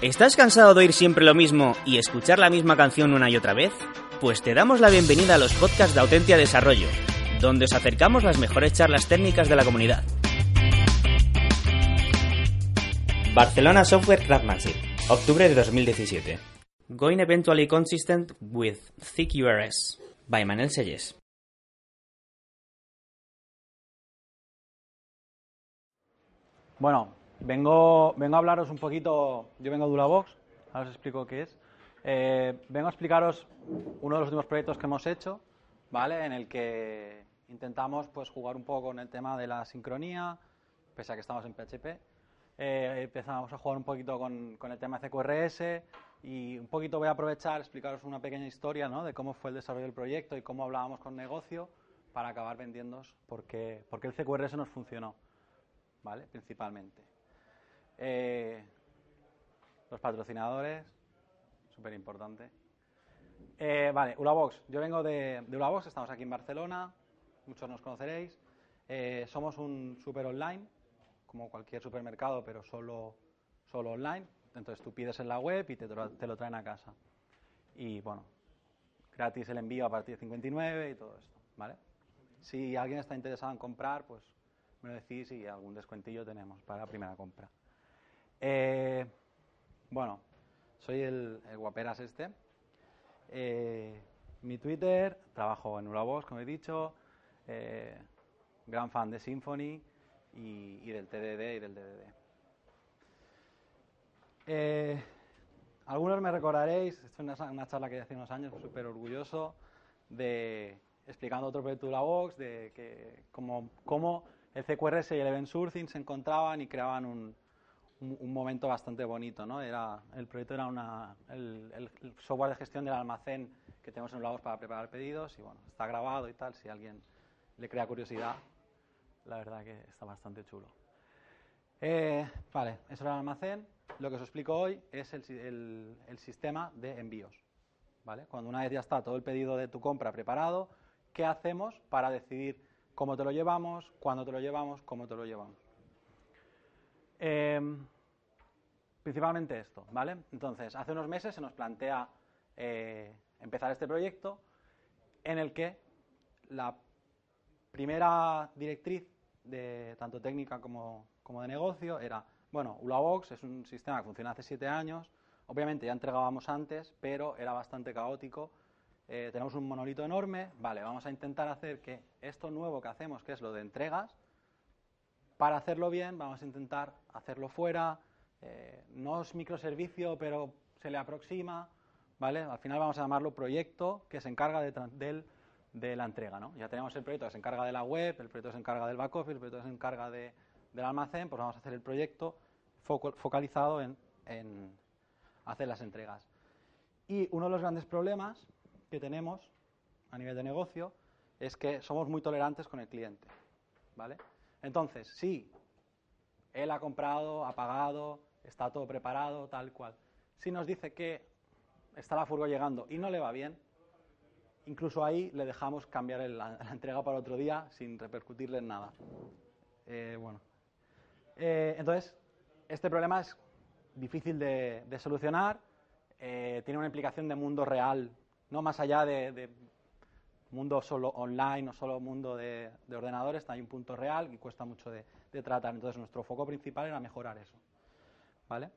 ¿Estás cansado de oír siempre lo mismo y escuchar la misma canción una y otra vez? Pues te damos la bienvenida a los podcasts de Autentia Desarrollo, donde os acercamos las mejores charlas técnicas de la comunidad. Barcelona Software Craftsmanship, octubre de 2017. Going eventually consistent with thick URS, by Manel Selles. Bueno, vengo, vengo a hablaros un poquito, yo vengo de Ulabox, ahora os explico qué es. Eh, vengo a explicaros uno de los últimos proyectos que hemos hecho, ¿vale? En el que intentamos pues jugar un poco con el tema de la sincronía, pese a que estamos en PHP. Eh, empezamos a jugar un poquito con, con, el tema CQRS y un poquito voy a aprovechar, explicaros una pequeña historia ¿no? de cómo fue el desarrollo del proyecto y cómo hablábamos con negocio para acabar vendiéndoos porque, porque el CQRS nos funcionó, ¿vale? Principalmente. Eh, los patrocinadores, súper importante. Eh, vale, Ulabox. Yo vengo de, de, Ulabox, estamos aquí en Barcelona, muchos nos conoceréis. Eh, somos un super online, como cualquier supermercado, pero solo, solo online. Entonces tú pides en la web y te, te lo traen a casa. Y bueno, gratis el envío a partir de 59 y todo esto, ¿vale? Si alguien está interesado en comprar, pues me lo decís y algún descuentillo tenemos para la primera compra. Eh, bueno, soy el, guaperas este. Eh, mi Twitter, trabajo en Ulabox, como he dicho, eh, gran fan de Symfony y, del TDD y del DDD. Algunos me recordaréis, esto es una, charla que hace unos años, súper orgulloso, de explicando otro proyecto de Ulabox, de que cómo, cómo el CQRS y el Event Sourcing se encontraban y creaban un, un, momento bastante bonito, ¿no? Era, el proyecto era una, el, el, el, software de gestión del almacén que tenemos en Ulabox para preparar pedidos y bueno, está grabado y tal, si alguien le crea curiosidad, la verdad que está bastante chulo. Eh, vale, eso era el almacén. Lo que os explico hoy es el, el sistema de envíos. ¿vale? Cuando una vez ya está todo el pedido de tu compra preparado, ¿qué hacemos para decidir cómo te lo llevamos, cuándo te lo llevamos, cómo te lo llevamos? Eh, principalmente esto, ¿vale? Entonces, hace unos meses se nos plantea eh, empezar este proyecto en el que la primera directriz de tanto técnica como, como de negocio era, bueno, Ulabox es un sistema que funciona hace siete años, obviamente ya entregábamos antes, pero era bastante caótico, eh, tenemos un monolito enorme, vale, vamos a intentar hacer que esto nuevo que hacemos, que es lo de entregas, para hacerlo bien vamos a intentar hacerlo fuera, eh, no es microservicio, pero se le aproxima, ¿vale? Al final vamos a llamarlo proyecto que se encarga de, la entrega, ¿no? Ya tenemos el proyecto que se encarga de la web, el proyecto que se encarga del back office, el proyecto que se encarga de, del almacén, pues vamos a hacer el proyecto focalizado en, en hacer las entregas. Y uno de los grandes problemas que tenemos a nivel de negocio es que somos muy tolerantes con el cliente, ¿vale? Entonces, sí, él ha comprado, ha pagado, está todo preparado, tal cual. Si nos dice que está la furgo llegando y no le va bien, incluso ahí le dejamos cambiar la, entrega para otro día sin repercutirle en nada. Eh, bueno, eh, entonces, este problema es difícil de, solucionar, eh, tiene una implicación de mundo real, no más allá de mundo solo online o solo mundo de, de, ordenadores, hay un punto real y cuesta mucho de, de, tratar. Entonces, nuestro foco principal era mejorar eso. ¿Vale?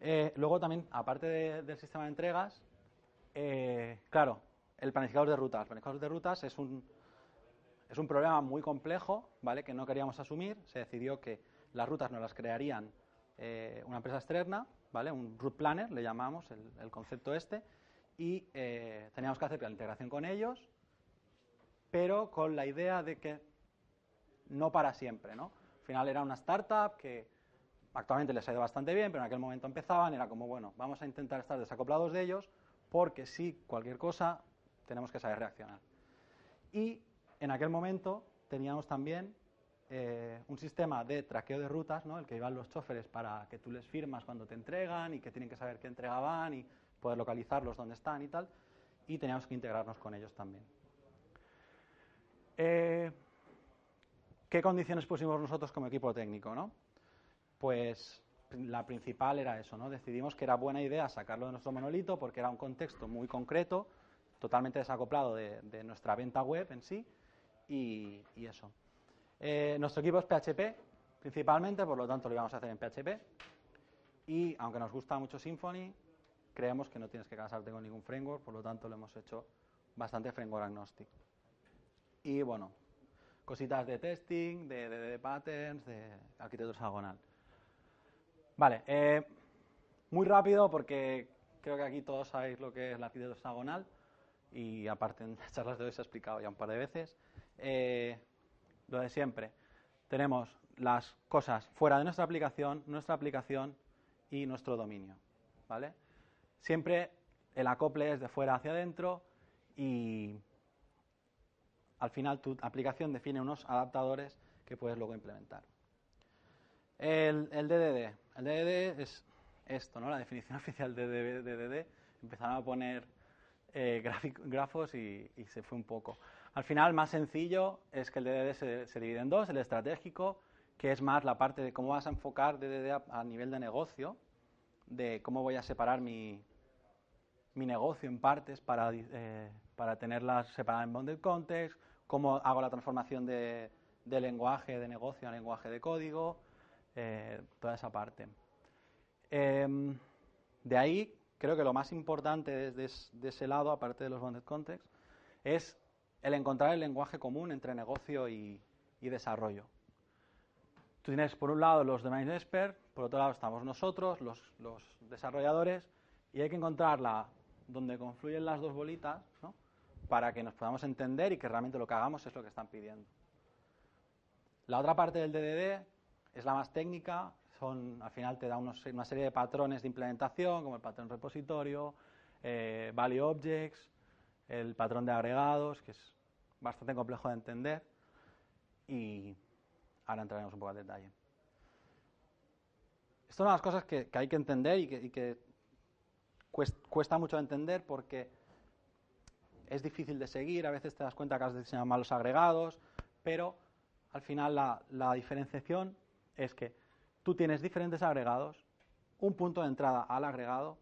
Eh, luego también, aparte de, del sistema de entregas, eh, claro, el planificador de rutas. El planificador de rutas es un, es un problema muy complejo, ¿vale? Que no queríamos asumir. Se decidió que las rutas nos las crearían eh, una empresa externa, ¿vale? Un route planner, le llamamos el, el concepto este, y eh, teníamos que hacer la integración con ellos pero con la idea de que no para siempre, ¿no? Al final era una startup que actualmente les ha ido bastante bien, pero en aquel momento empezaban, era como, bueno, vamos a intentar estar desacoplados de ellos, porque si cualquier cosa, tenemos que saber reaccionar. Y en aquel momento teníamos también eh, un sistema de traqueo de rutas, ¿no? el que iban los choferes para que tú les firmas cuando te entregan y que tienen que saber qué entregaban y poder localizarlos dónde están y tal, y teníamos que integrarnos con ellos también. Eh, ¿Qué condiciones pusimos nosotros como equipo técnico? ¿no? Pues la principal era eso, ¿no? Decidimos que era buena idea sacarlo de nuestro monolito porque era un contexto muy concreto, totalmente desacoplado de, nuestra venta web en sí, y eso. Eh, nuestro equipo es PHP, principalmente, por lo tanto lo íbamos a hacer en PHP. Y aunque nos gusta mucho Symfony, creemos que no tienes que casarte con ningún framework, por lo tanto lo hemos hecho bastante framework agnostic. Y bueno, cositas de testing, de, patterns, de arquitectura hexagonal. Vale, eh, muy rápido porque creo que aquí todos sabéis lo que es la arquitectura hexagonal y aparte en las charlas de hoy se ha explicado ya un par de veces. Eh, lo de siempre. Tenemos las cosas fuera de nuestra aplicación, nuestra aplicación y nuestro dominio. ¿vale? Siempre el acople es de fuera hacia adentro y al final tu aplicación define unos adaptadores que puedes luego implementar. El, DDD. El DDD es esto, ¿no? La definición oficial de DDD. Empezaron a poner eh, grafos y, se fue un poco. Al final, más sencillo es que el DDD se, divide en dos, el estratégico, que es más la parte de cómo vas a enfocar DDD a, nivel de negocio, de cómo voy a separar mi, mi negocio en partes para, eh, para tenerlas separadas en bundle context, cómo hago la transformación de, lenguaje de negocio a lenguaje de código, eh, toda esa parte. Em, de ahí, creo que lo más importante desde de ese lado, aparte de los bundle context, es el encontrar el lenguaje común entre negocio y, desarrollo. Tú tienes por un lado los domain experts, por otro lado estamos nosotros, los, desarrolladores, y hay que encontrarla donde confluyen las dos bolitas para que nos podamos entender y que realmente lo que hagamos es lo que están pidiendo. La otra parte del DDD es la más técnica, son, al final te da una serie de patrones de implementación, como el patrón repositorio, eh, value objects, el patrón de agregados, que es bastante complejo de entender, y ahora entraremos un poco al detalle. Esto es una de las cosas que, hay que entender y que, cuesta mucho de entender porque es difícil de seguir, a veces te das cuenta que has diseñado malos agregados, pero al final la, la diferenciación es que tú tienes diferentes agregados, un punto de entrada al agregado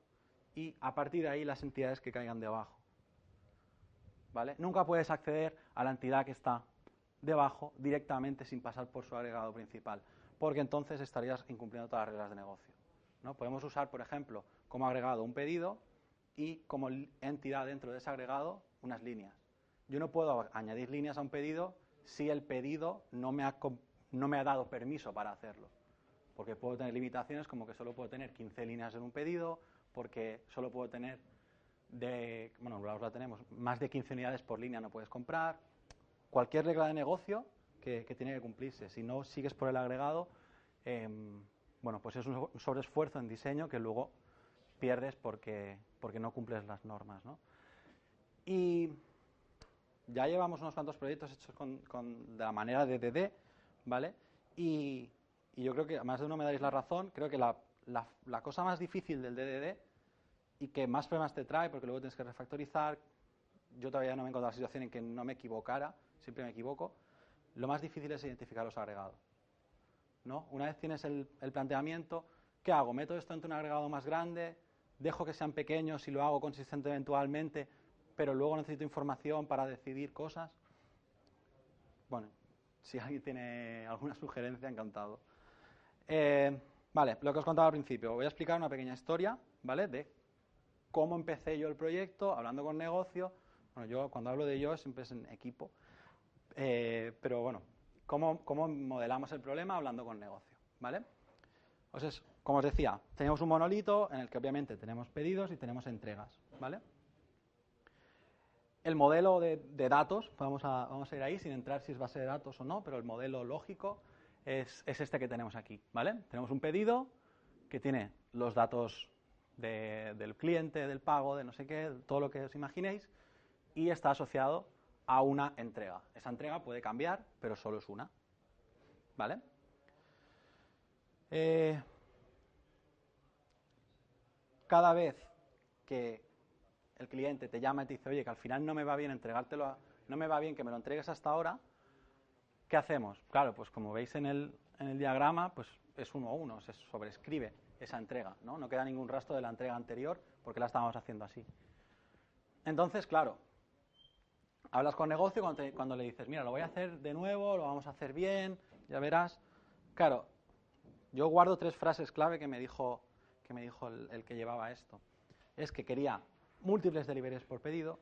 y a partir de ahí las entidades que caigan debajo. Nunca puedes acceder a la entidad que está debajo directamente sin pasar por su agregado principal, porque entonces estarías incumpliendo todas las reglas de negocio. ¿no? Podemos usar, por ejemplo, como agregado un pedido y como entidad dentro de ese agregado unas líneas. Yo no puedo añadir líneas a un pedido si el pedido no me ha, no me ha dado permiso para hacerlo. Porque puedo tener limitaciones como que solo puedo tener 15 líneas en un pedido, porque solo puedo tener de, bueno, la tenemos, más de 15 unidades por línea no puedes comprar. Cualquier regla de negocio que, tiene que cumplirse. Si no sigues por el agregado, em, bueno, pues es un sobreesfuerzo en diseño que luego pierdes porque, porque no cumples las normas, ¿no? Y ya llevamos unos cuantos proyectos hechos con, de la manera de DD, ¿vale? Y, yo creo que, más de uno me dais la razón, creo que la cosa más difícil del DDD y que más problemas te trae porque luego tienes que refactorizar. Yo todavía no me he encontrado la situación en que no me equivocara, siempre me equivoco. Lo más difícil es identificar los agregados. ¿no? Una vez tienes el, planteamiento, ¿qué hago? ¿Meto esto entre un agregado más grande? ¿Dejo que sean pequeños y lo hago consistente eventualmente, pero luego necesito información para decidir cosas? Bueno, si alguien tiene alguna sugerencia, encantado. Eh, vale, lo que os contaba al principio. Voy a explicar una pequeña historia, ¿vale? De cómo empecé yo el proyecto, hablando con negocio. Bueno, yo cuando hablo de yo siempre es en equipo. Eh, pero bueno, ¿cómo, ¿cómo, modelamos el problema hablando con negocio? ¿Vale? Entonces, como os decía, tenemos un monolito en el que obviamente tenemos pedidos y tenemos entregas. ¿Vale? El modelo de, datos, vamos a, vamos a ir ahí sin entrar si es base de datos o no, pero el modelo lógico es, es este que tenemos aquí. ¿Vale? Tenemos un pedido que tiene los datos del cliente, del pago, de no sé qué, todo lo que os imaginéis, y está asociado a una entrega. Esa entrega puede cambiar, pero solo es una. ¿Vale? Eh, cada vez que el cliente te llama y te dice, oye, que al final no me va bien entregártelo, no me va bien que me lo entregues hasta ahora, ¿qué hacemos? Claro, pues como veis en el, en el diagrama, pues es uno a uno, se sobrescribe esa entrega, ¿no? No queda ningún rastro de la entrega anterior porque la estábamos haciendo así. Entonces, claro, hablas con negocio cuando, cuando, le dices, mira, lo voy a hacer de nuevo, lo vamos a hacer bien, ya verás. Claro, yo guardo tres frases clave que me dijo, que me dijo el, que llevaba esto. Es que quería múltiples deliveries por pedido,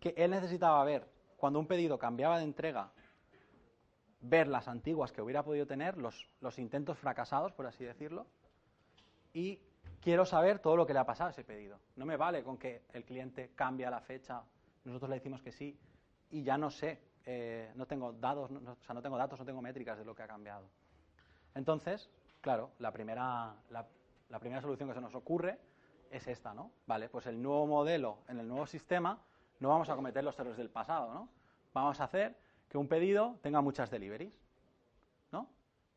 que él necesitaba ver cuando un pedido cambiaba de entrega, ver las antiguas que hubiera podido tener, los, los intentos fracasados, por así decirlo, y quiero saber todo lo que le ha pasado a ese pedido. No me vale con que el cliente cambie la fecha, nosotros le decimos que sí, y ya no sé, eh, no tengo datos, no, o sea, no tengo datos, no tengo métricas de lo que ha cambiado. Entonces, claro, la primera, la, primera solución que se nos ocurre es esta, ¿no? Vale, pues el nuevo modelo en el nuevo sistema no vamos a cometer los errores del pasado, ¿no? Vamos a hacer que un pedido tenga muchas deliveries, ¿no?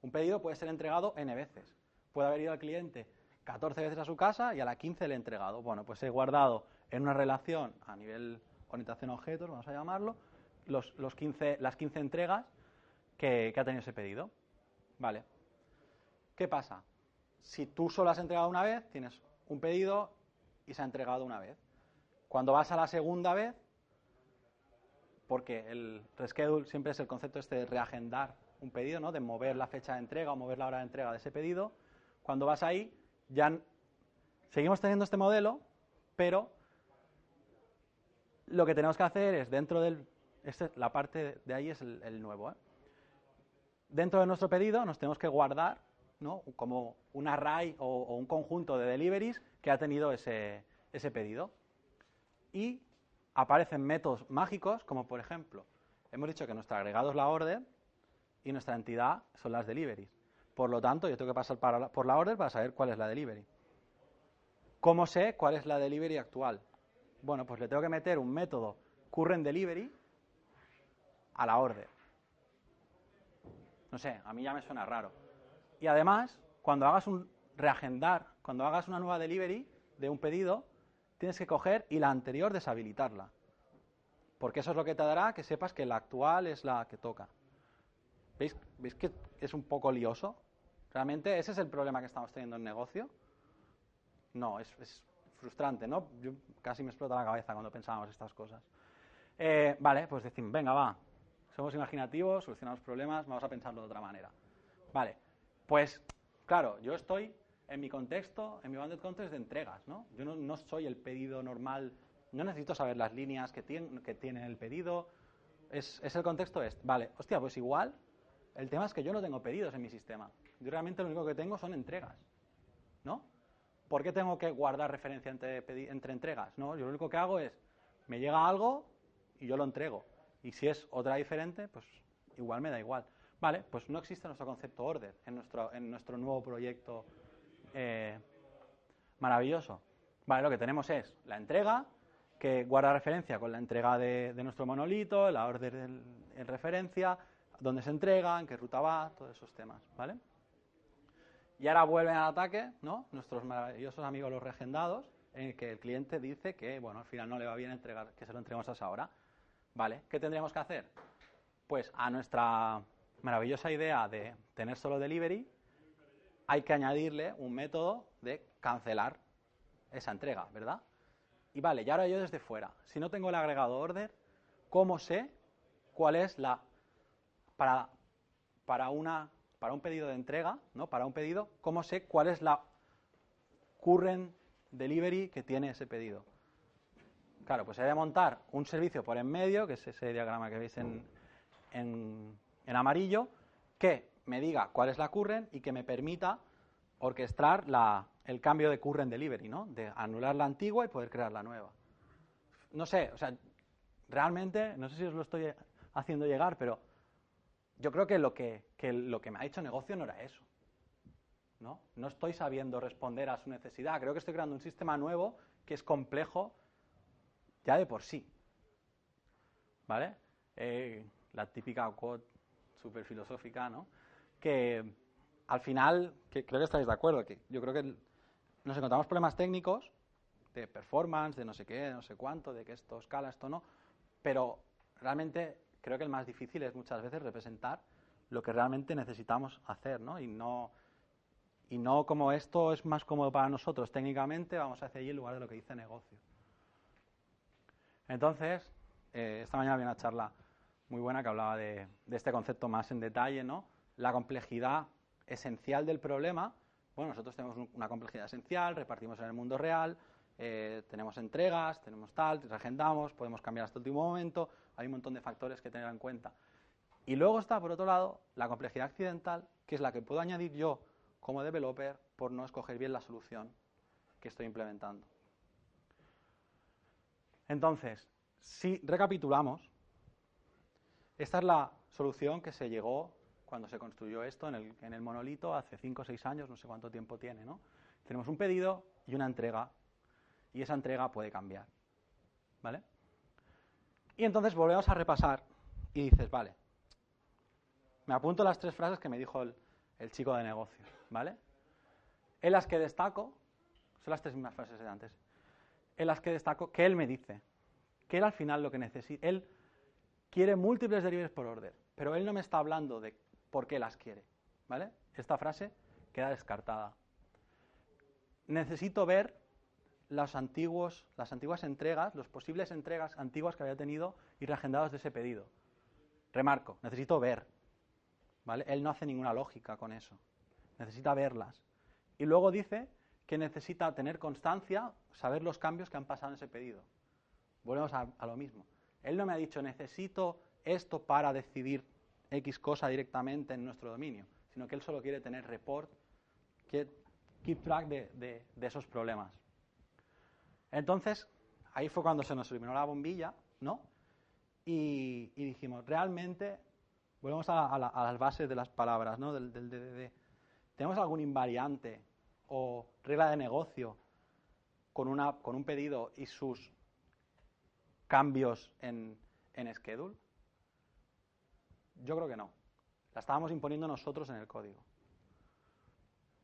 Un pedido puede ser entregado n veces. Puede haber ido al cliente 14 veces a su casa y a la 15 le he entregado. Bueno, pues he guardado en una relación a nivel orientación a objetos, vamos a llamarlo, los, los 15, las 15 entregas que, ha tenido ese pedido. Vale. ¿Qué pasa? Si tú solo has entregado una vez, tienes un pedido y se ha entregado una vez. Cuando vas a la segunda vez, porque el reschedule siempre es el concepto este de reagendar un pedido, ¿no? de mover la fecha de entrega o mover la hora de entrega de ese pedido, cuando vas ahí, ya seguimos teniendo este modelo, pero lo que tenemos que hacer es dentro del... Este, la parte de ahí es el, nuevo. ¿eh? Dentro de nuestro pedido nos tenemos que guardar ¿no? como un array o, un conjunto de deliveries que ha tenido ese, ese pedido. Y aparecen métodos mágicos como por ejemplo, hemos dicho que nuestro agregado es la order y nuestra entidad son las deliveries. Por lo tanto, yo tengo que pasar por la order para saber cuál es la delivery. ¿Cómo sé cuál es la delivery actual? Bueno, pues le tengo que meter un método current delivery a la order. No sé, a mí ya me suena raro. Y además, cuando hagas un reagendar, cuando hagas una nueva delivery de un pedido, tienes que coger y la anterior deshabilitarla. Porque eso es lo que te dará que sepas que la actual es la que toca. ¿Veis, ¿Veis que es un poco lioso? ¿Realmente ese es el problema que estamos teniendo en negocio? No, es, frustrante, ¿no? Yo casi me explota la cabeza cuando pensábamos estas cosas. Eh, vale, pues decimos, venga, va, somos imaginativos, solucionamos problemas, vamos a pensarlo de otra manera. Vale, pues claro, yo estoy en mi contexto, en mi banded context de entregas, ¿no? Yo no, soy el pedido normal, no necesito saber las líneas que tiene, que el pedido, es, es el contexto este. Vale, hostia, pues igual, el tema es que yo no tengo pedidos en mi sistema. Yo realmente lo único que tengo son entregas, ¿no? ¿Por qué tengo que guardar referencia entre, entre entregas? ¿no? Yo lo único que hago es, me llega algo y yo lo entrego. Y si es otra diferente, pues igual me da igual. Vale, pues no existe nuestro concepto order en nuestro, en nuestro nuevo proyecto eh, maravilloso. Vale, lo que tenemos es la entrega, que guarda referencia con la entrega de, nuestro monolito, la order en referencia, dónde se entrega, en qué ruta va, todos esos temas, ¿vale? Y ahora vuelven al ataque, ¿no? Nuestros maravillosos amigos los regendados, en el que el cliente dice que, bueno, al final no le va bien entregar, que se lo entreguemos a esa hora. ¿Vale? ¿Qué tendríamos que hacer? Pues a nuestra maravillosa idea de tener solo delivery, hay que añadirle un método de cancelar esa entrega, ¿verdad? Y vale, y ahora yo desde fuera, si no tengo el agregado order, ¿cómo sé cuál es la para, para una para un pedido de entrega, ¿no? Para un pedido, ¿cómo sé cuál es la current delivery que tiene ese pedido? Claro, pues he de montar un servicio por en medio, que es ese diagrama que veis en, en, amarillo, que me diga cuál es la current y que me permita orquestar el cambio de current delivery, ¿no? De anular la antigua y poder crear la nueva. No sé, o sea, realmente, no sé si os lo estoy haciendo llegar, pero yo creo que lo que, lo que me ha hecho negocio no era eso. ¿no? No estoy sabiendo responder a su necesidad. Creo que estoy creando un sistema nuevo que es complejo ya de por sí. ¿Vale? Eh, la típica quote súper filosófica, ¿no? Que al final, creo que estáis de acuerdo, que yo creo que nos encontramos problemas técnicos de performance, de no sé qué, de no sé cuánto, de que esto escala, esto no, pero realmente creo que el más difícil es muchas veces representar lo que realmente necesitamos hacer, ¿no? Y no, y no como esto es más cómodo para nosotros técnicamente, vamos a hacer allí en lugar de lo que dice negocio. Entonces, eh, esta mañana había una charla muy buena que hablaba de, de, este concepto más en detalle, ¿no? La complejidad esencial del problema. Bueno, nosotros tenemos una complejidad esencial, repartimos en el mundo real, eh, tenemos entregas, tenemos tal, reagendamos, podemos cambiar hasta el último momento, hay un montón de factores que tener en cuenta. Y luego está, por otro lado, la complejidad accidental, que es la que puedo añadir yo como developer por no escoger bien la solución que estoy implementando. Entonces, si recapitulamos, esta es la solución que se llegó cuando se construyó esto en el, monolito hace 5 o 6 años, no sé cuánto tiempo tiene. Tenemos un pedido y una entrega y esa entrega puede cambiar. ¿Vale? Y entonces volvemos a repasar y dices, vale, me apunto las tres frases que me dijo el, chico de negocios, ¿vale? En las que destaco, son las tres mismas frases de antes, en las que destaco que él me dice, que él al final lo que necesita, él quiere múltiples derivables por orden, pero él no me está hablando de por qué las quiere, ¿vale? Esta frase queda descartada. Necesito ver los antiguos, las antiguas entregas, los posibles entregas antiguas que había tenido y reagendados de ese pedido. Remarco, necesito ver. ¿vale? Él no hace ninguna lógica con eso. Necesita verlas. Y luego dice que necesita tener constancia, saber los cambios que han pasado en ese pedido. Volvemos a lo mismo. Él no me ha dicho necesito esto para decidir X cosa directamente en nuestro dominio, sino que él solo quiere tener report, que keep track de, esos problemas. Entonces, ahí fue cuando se nos iluminó la bombilla, ¿no? Y, dijimos, realmente, volvemos a, las bases de las palabras, ¿no? Del, DDD. ¿Tenemos algún invariante o regla de negocio con, una, con un pedido y sus cambios en, en schedule? Yo creo que no. La estábamos imponiendo nosotros en el código.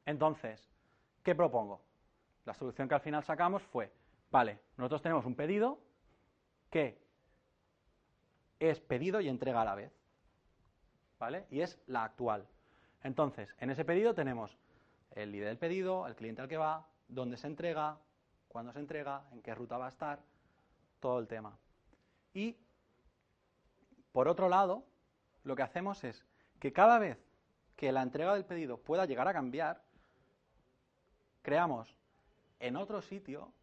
Entonces, ¿qué propongo? La solución que al final sacamos fue Vale, nosotros tenemos un pedido que es pedido y entrega a la vez. ¿Vale? Y es la actual. Entonces, en ese pedido tenemos el ID del pedido, el cliente al que va, dónde se entrega, cuándo se entrega, en qué ruta va a estar, todo el tema. Y, por otro lado, lo que hacemos es que cada vez que la entrega del pedido pueda llegar a cambiar, creamos en otro sitio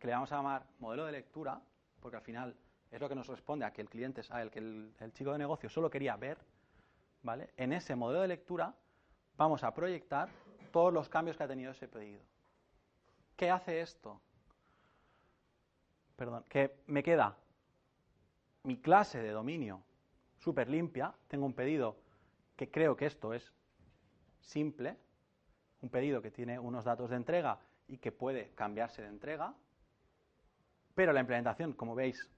que le vamos a llamar modelo de lectura, porque al final es lo que nos responde a que el cliente, a el que el, chico de negocio solo quería ver, ¿vale? En ese modelo de lectura vamos a proyectar todos los cambios que ha tenido ese pedido. ¿Qué hace esto? Perdón, que me queda mi clase de dominio súper limpia, tengo un pedido que creo que esto es simple, un pedido que tiene unos datos de entrega y que puede cambiarse de entrega, pero la implementación, como veis,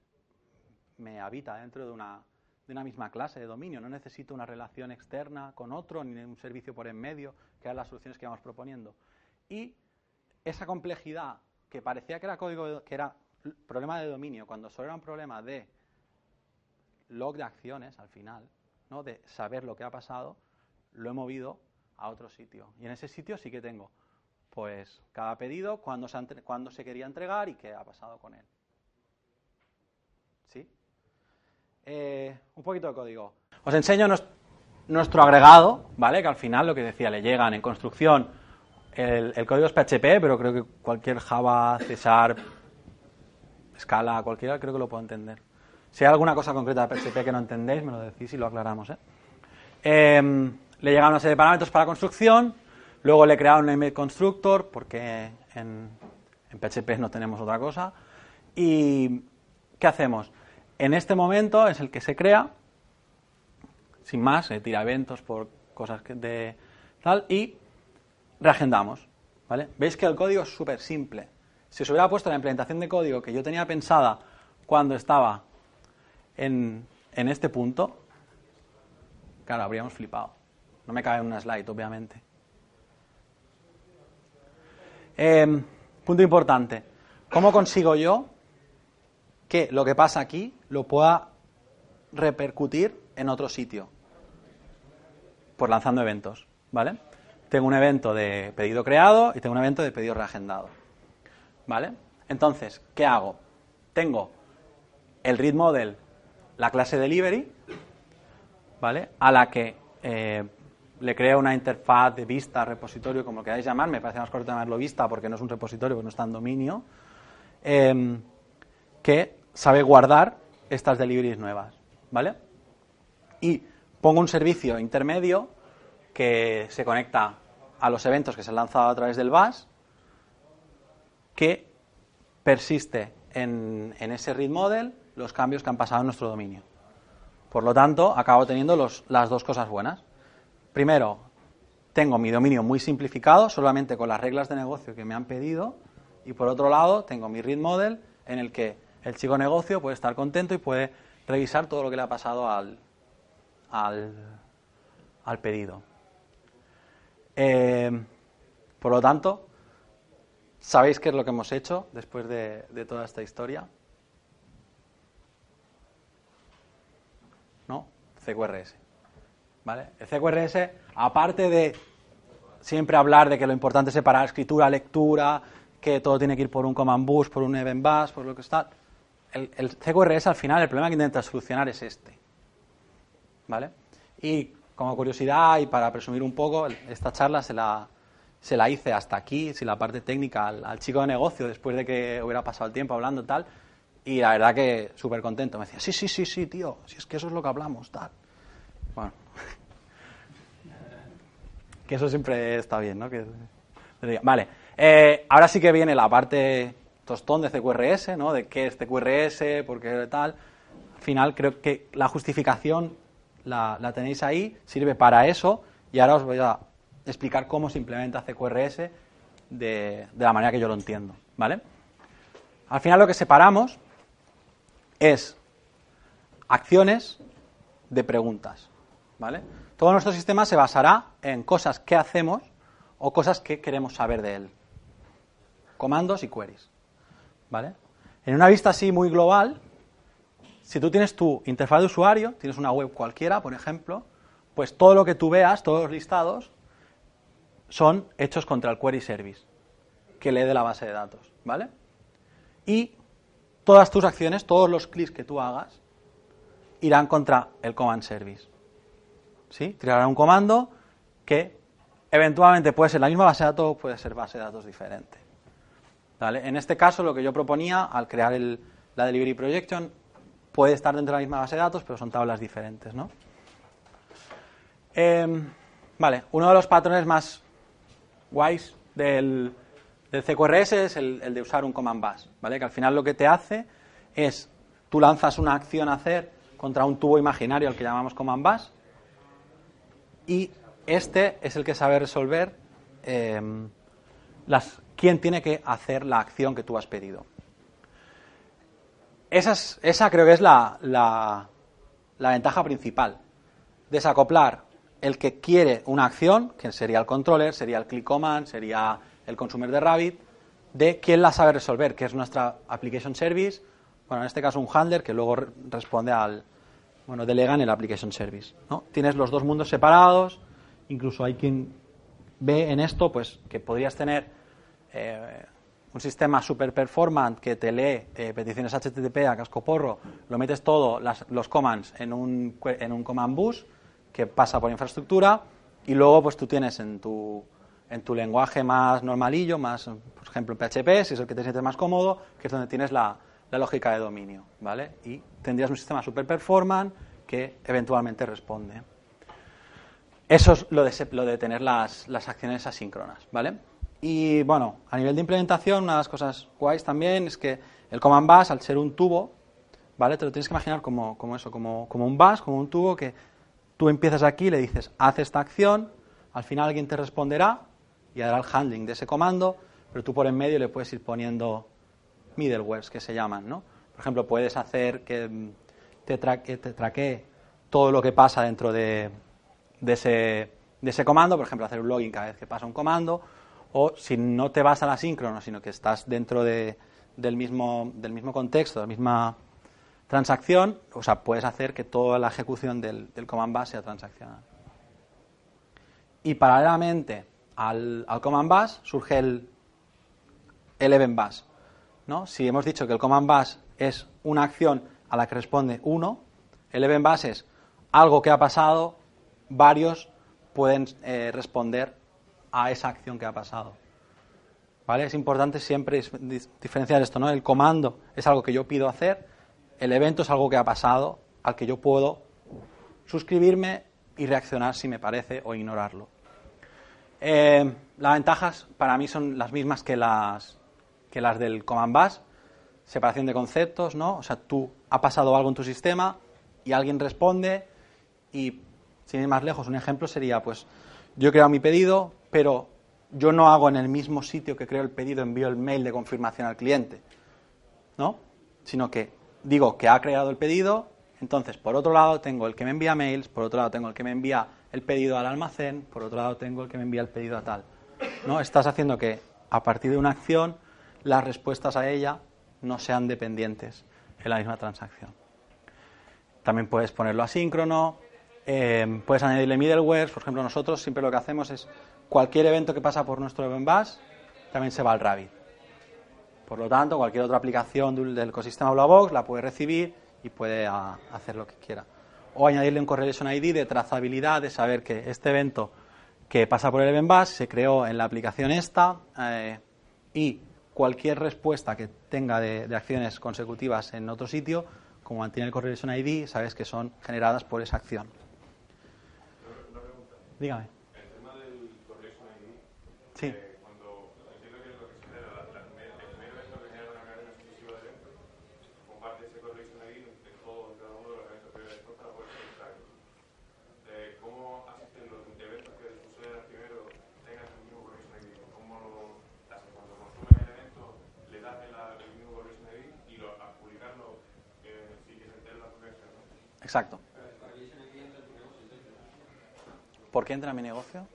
me habita dentro de una, de una misma clase de dominio. No necesito una relación externa con otro, ni un servicio por en medio, que eran las soluciones que íbamos proponiendo. Y esa complejidad que parecía que era código, que era problema de dominio, cuando solo era un problema de log de acciones al final, ¿no? de saber lo que ha pasado, lo he movido a otro sitio. Y en ese sitio sí que tengo pues cada pedido, cuándo se, se quería entregar y qué ha pasado con él. ¿Sí? Eh, un poquito de código. Os enseño nuestro agregado, ¿vale? Que al final lo que decía, le llegan en construcción. El, código es PHP, pero creo que cualquier Java, Cesar, Scala, cualquiera, creo que lo puedo entender. Si hay alguna cosa concreta de PHP que no entendéis, me lo decís y lo aclaramos. ¿eh? Em, le llegan una serie de parámetros para construcción, Luego le he creado un name constructor porque en, PHP no tenemos otra cosa. ¿Y qué hacemos? En este momento es el que se crea, sin más, se tira eventos por cosas de, tal, y reagendamos. ¿vale? Veis que el código es súper simple. Si os hubiera puesto la implementación de código que yo tenía pensada cuando estaba en, en este punto, claro, habríamos flipado. No me cabe en una slide, obviamente. Em, punto importante. ¿Cómo consigo yo que lo que pasa aquí lo pueda repercutir en otro sitio? Pues lanzando eventos, ¿vale? Tengo un evento de pedido creado y tengo un evento de pedido reagendado, ¿vale? Entonces, ¿qué hago? Tengo el read model, la clase delivery, ¿vale? A la que eh, le creo una interfaz de vista, repositorio, como queráis llamar, me parece más correcto llamarlo vista porque no es un repositorio, porque no está en dominio, em, que sabe guardar estas deliveries nuevas, ¿vale? Y pongo un servicio intermedio que se conecta a los eventos que se han lanzado a través del bus, que persiste en, ese read model los cambios que han pasado en nuestro dominio. Por lo tanto, acabo teniendo las dos cosas buenas. Primero, tengo mi dominio muy simplificado, solamente con las reglas de negocio que me han pedido. Y por otro lado, tengo mi read model en el que el chico negocio puede estar contento y puede revisar todo lo que le ha pasado al, al, pedido. Eh, por lo tanto, ¿sabéis qué es lo que hemos hecho después de, toda esta historia? ¿No? CQRS. ¿Vale? El CQRS, aparte de siempre hablar de que lo importante es separar escritura, lectura, que todo tiene que ir por un command bus, por un event bus, por lo que está. El, el CQRS al final, el problema que intenta solucionar es este. ¿Vale? Y como curiosidad y para presumir un poco, esta charla se la, se la hice hasta aquí, si la parte técnica, al, chico de negocio, después de que hubiera pasado el tiempo hablando tal. Y la verdad que súper contento. Me decía, sí, sí, sí, sí, tío, si es que eso es lo que hablamos, tal. Bueno, que eso siempre está bien, ¿no? vale, eh, ahora sí que viene la parte tostón de CQRS, ¿no? De qué es CQRS, por qué tal. Al final creo que la justificación la, tenéis ahí, sirve para eso y ahora os voy a explicar cómo se implementa CQRS de, de la manera que yo lo entiendo, ¿vale? Al final lo que separamos es acciones de preguntas, ¿vale? Todo nuestro sistema se basará en cosas que hacemos o cosas que queremos saber de él. Comandos y queries. ¿Vale? En una vista así muy global, si tú tienes tu interfaz de usuario, tienes una web cualquiera, por ejemplo, pues todo lo que tú veas, todos los listados, son hechos contra el query service, que lee de la base de datos, ¿vale? Y todas tus acciones, todos los clics que tú hagas, irán contra el command service. ¿sí? Tirará un comando que eventualmente puede ser la misma base de datos, puede ser base de datos diferente. ¿Vale? En este caso, lo que yo proponía al crear la Delivery Projection puede estar dentro de la misma base de datos, pero son tablas diferentes. ¿no? Em, vale, uno de los patrones más guays del, CQRS es el, de usar un command bus, ¿vale? que al final lo que te hace es, tú lanzas una acción a hacer contra un tubo imaginario al que llamamos command bus, y este es el que sabe resolver em, las, quién tiene que hacer la acción que tú has pedido. Esa, esa creo que es la, la, ventaja principal. Desacoplar el que quiere una acción, que sería el controller, sería el click command, sería el consumer de Rabbit, de quién la sabe resolver, que es nuestra application service, bueno, en este caso un handler que luego responde al, bueno, delegan el application service. ¿no? Tienes los dos mundos separados, incluso hay quien ve en esto pues que podrías tener eh, un sistema super performant que te lee eh, peticiones HTTP a casco porro, lo metes todo, los commands en un, en un command bus que pasa por infraestructura y luego pues tú tienes en tu, en tu lenguaje más normalillo, más, por ejemplo, PHP, si es el que te sientes más cómodo, que es donde tienes la, la lógica de dominio, ¿vale? Y tendrías un sistema super performant que eventualmente responde. Eso es lo de, lo de tener las, las, acciones asíncronas, ¿vale? Y bueno, a nivel de implementación, una de las cosas guays también es que el command bus, al ser un tubo, ¿vale? Te lo tienes que imaginar como, como eso, como, como un bus, como un tubo que tú empiezas aquí, le dices, haz esta acción, al final alguien te responderá y hará el handling de ese comando, pero tú por en medio le puedes ir poniendo middlewares que se llaman, ¿no? Por ejemplo, puedes hacer que mm, te, traquee todo lo que pasa dentro de, ese, comando, por ejemplo, hacer un login cada vez que pasa un comando, o si no te vas a la síncrono, sino que estás dentro de, del, mismo, del mismo contexto, de la misma transacción, o sea, puedes hacer que toda la ejecución del, del command bus sea transaccional. Y paralelamente al, al command bus surge el, el event bus. ¿no? Si hemos dicho que el command bus es una acción a la que responde uno, el event bus es algo que ha pasado, varios pueden eh, responder a esa acción que ha pasado. ¿Vale? Es importante siempre diferenciar esto, ¿no? El comando es algo que yo pido hacer, el evento es algo que ha pasado, al que yo puedo suscribirme y reaccionar si me parece o ignorarlo. Eh, las ventajas para mí son las mismas que las, que las del command bus, separación de conceptos, ¿no? O sea, tú ha pasado algo en tu sistema y alguien responde y sin ir más lejos, un ejemplo sería, pues, yo he creado mi pedido, pero yo no hago en el mismo sitio que creo el pedido, envío el mail de confirmación al cliente, ¿no? Sino que digo que ha creado el pedido, entonces, por otro lado, tengo el que me envía mails, por otro lado, tengo el que me envía el pedido al almacén, por otro lado, tengo el que me envía el pedido a tal. ¿No? Estás haciendo que, a partir de una acción, las respuestas a ella no sean dependientes en la misma transacción. También puedes ponerlo asíncrono, eh, puedes añadirle middleware. Por ejemplo, nosotros siempre lo que hacemos es cualquier evento que pasa por nuestro event bus también se va al Rabbit. Por lo tanto, cualquier otra aplicación del, ecosistema Blackbox la puede recibir y puede ah, hacer lo que quiera. O añadirle un correlation ID de trazabilidad, de saber que este evento que pasa por el event bus se creó en la aplicación esta eh, y cualquier respuesta que tenga de, acciones consecutivas en otro sitio, como mantiene el correlation ID, sabes que son generadas por esa acción. Dígame. El tema del correlation ID. Sí. Eh, Exacto. ¿Por qué entra mi negocio?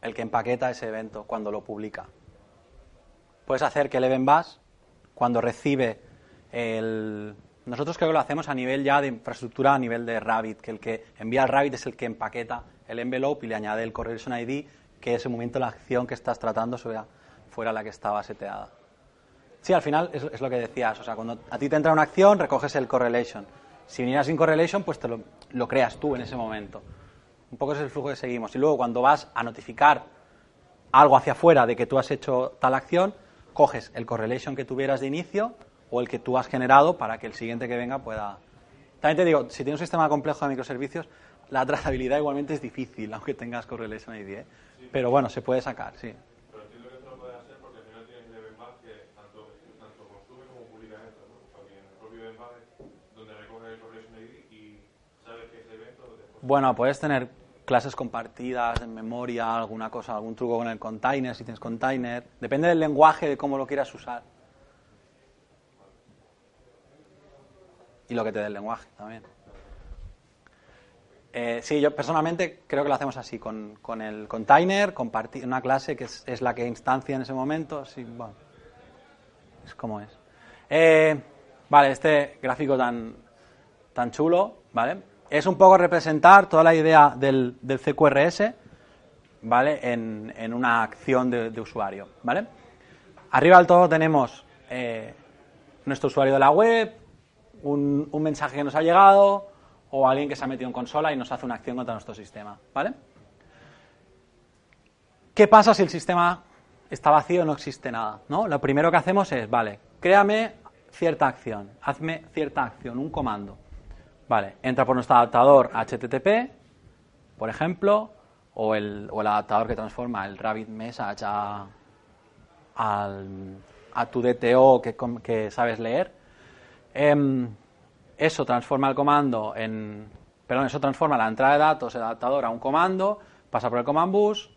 El que empaqueta ese evento cuando lo publica. Puedes hacer que el event bus, cuando recibe el... Nosotros creo que lo hacemos a nivel ya de infraestructura, a nivel de Rabbit, que el que envía el Rabbit es el que empaqueta el envelope y le añade el correlation ID que ese momento la acción que estás tratando fuera la que estaba seteada. Sí, al final es, lo que decías, o sea, cuando a ti te entra una acción, recoges el correlation. Si viniera sin correlation, pues te lo, creas tú en ese momento. Un poco es el flujo que seguimos. Y luego cuando vas a notificar algo hacia afuera de que tú has hecho tal acción, coges el correlation que tuvieras de inicio o el que tú has generado para que el siguiente que venga pueda... También te digo, si tienes un sistema complejo de microservicios, la trazabilidad igualmente es difícil, aunque tengas correlation ID. ¿eh? Pero bueno, se puede sacar, sí. Pero entiendo que esto lo puede hacer porque al final tienes el más que tanto, tanto consume como publica esto, ¿no? En el propio Eventbus donde recoge el correlation ID y sabes que ese evento... Bueno, puedes tener clases compartidas en memoria, alguna cosa, algún truco con el container, si tienes container. Depende del lenguaje, de cómo lo quieras usar. Y lo que te dé el lenguaje también. Eh, sí, yo personalmente creo que lo hacemos así, con, con el container, compartir una clase que es, la que instancia en ese momento. Sí, bueno, es como es. Eh, vale, este gráfico tan, tan chulo, ¿vale? Es un poco representar toda la idea del, del CQRS, ¿vale? En, en una acción de, usuario, ¿vale? Arriba del todo tenemos eh, nuestro usuario de la web, un, un mensaje que nos ha llegado, o alguien que se ha metido en consola y nos hace una acción contra nuestro sistema, ¿vale? ¿Qué pasa si el sistema está vacío no existe nada? ¿no? Lo primero que hacemos es, vale, créame cierta acción, hazme cierta acción, un comando. Vale, entra por nuestro adaptador HTTP, por ejemplo, o el, o el adaptador que transforma el Rabbit Message a, a tu DTO que sabes leer. Em, eso transforma el comando en. Perdón, eso transforma la entrada de datos del adaptador a un comando, pasa por el command bus,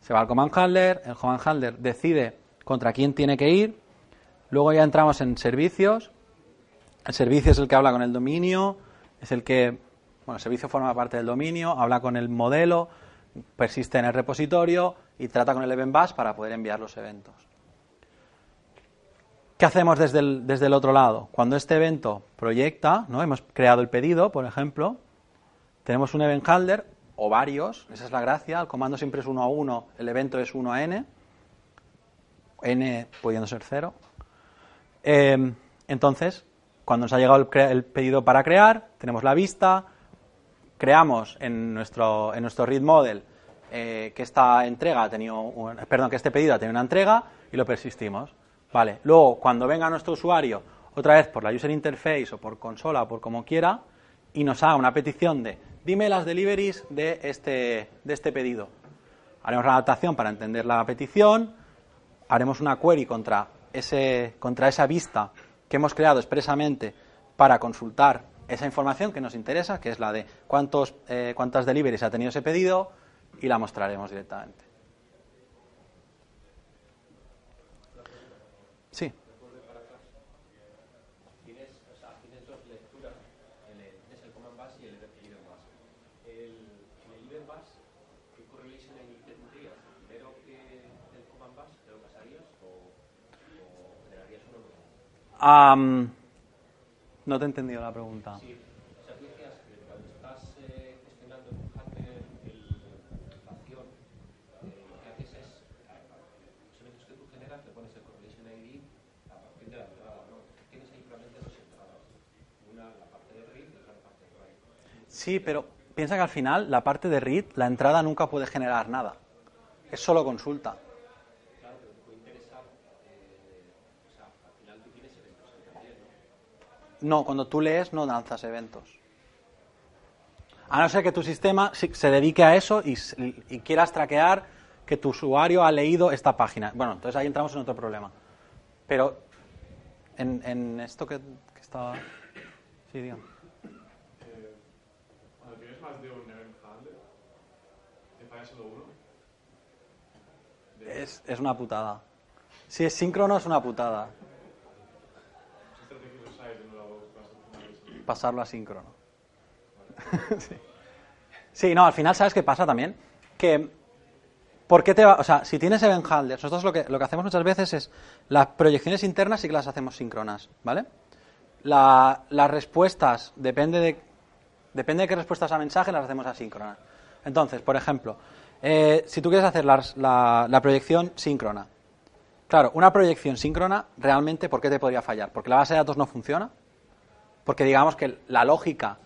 se va al command handler, el command handler decide contra quién tiene que ir, luego ya entramos en servicios, el servicio es el que habla con el dominio, es el que, bueno, el servicio forma parte del dominio, habla con el modelo, persiste en el repositorio y trata con el event bus para poder enviar los eventos. ¿Qué hacemos desde el, desde el otro lado? Cuando este evento proyecta, ¿no? hemos creado el pedido, por ejemplo, tenemos un event handler o varios, esa es la gracia, el comando siempre es 1 a 1, el evento es 1 a n, n pudiendo ser 0. Eh, entonces, cuando nos ha llegado el, el pedido para crear, tenemos la vista, creamos en nuestro, en nuestro read model eh, que esta entrega ha tenido, un- perdón, que este pedido ha tenido una entrega y lo persistimos. Vale. Luego, cuando venga nuestro usuario, otra vez por la user interface o por consola o por como quiera, y nos haga una petición de dime las deliveries de este, de este pedido. Haremos la adaptación para entender la petición, haremos una query contra, ese, contra esa vista que hemos creado expresamente para consultar esa información que nos interesa, que es la de cuántos, eh, cuántas deliveries ha tenido ese pedido, y la mostraremos directamente. Sí. Tienes, o sea, tienes dos lecturas, el, tienes el command bus y el event bus. El, en el event bus, ¿qué correlation ID te tendrías? ¿Primero que el command bus te lo pasarías o, o generarías uno nuevo? No te he entendido la pregunta. Sí, o sea, tú decías que cuando estás eh, gestionando en un handler el, la acción, eh, lo que haces es, a- a los eventos que tú generas, le pones el correlation ID a partir de la entrada, ¿no? Tienes ahí realmente dos entradas, una la parte de read y otra la parte de write. Sí, pero piensa que al final la parte de read, la entrada nunca puede generar nada. Es solo consulta. Claro, pero te puede interesar, eh, o sea, al final tú tienes eventos ahí también, ¿no? No, cuando tú lees no lanzas eventos. A no ser que tu sistema se dedique a eso y, y quieras traquear que tu usuario ha leído esta página. Bueno, entonces ahí entramos en otro problema. Pero en, en esto que, que estaba... Sí, diga. Eh, cuando tienes más de un event handler, ¿te falla solo uno? De- Es, es una putada. Si es síncrono es una putada. ¿Qué estrategias usáis de nuevo para solucionar eso? Pasarlo a síncrono. sí. Sí, no, al final, ¿sabes qué pasa también? Que, ¿por qué te va? O sea, si tienes event handlers, nosotros lo que, lo que hacemos muchas veces es, las proyecciones internas sí que las hacemos síncronas, ¿vale? La- las respuestas, depende de, depende de qué respuestas a mensaje, las hacemos asíncronas. Entonces, por ejemplo, eh, si tú quieres hacer las- la, la proyección síncrona, claro, una proyección síncrona, realmente, ¿por qué te podría fallar? Porque la base de datos no funciona, porque digamos que la lógica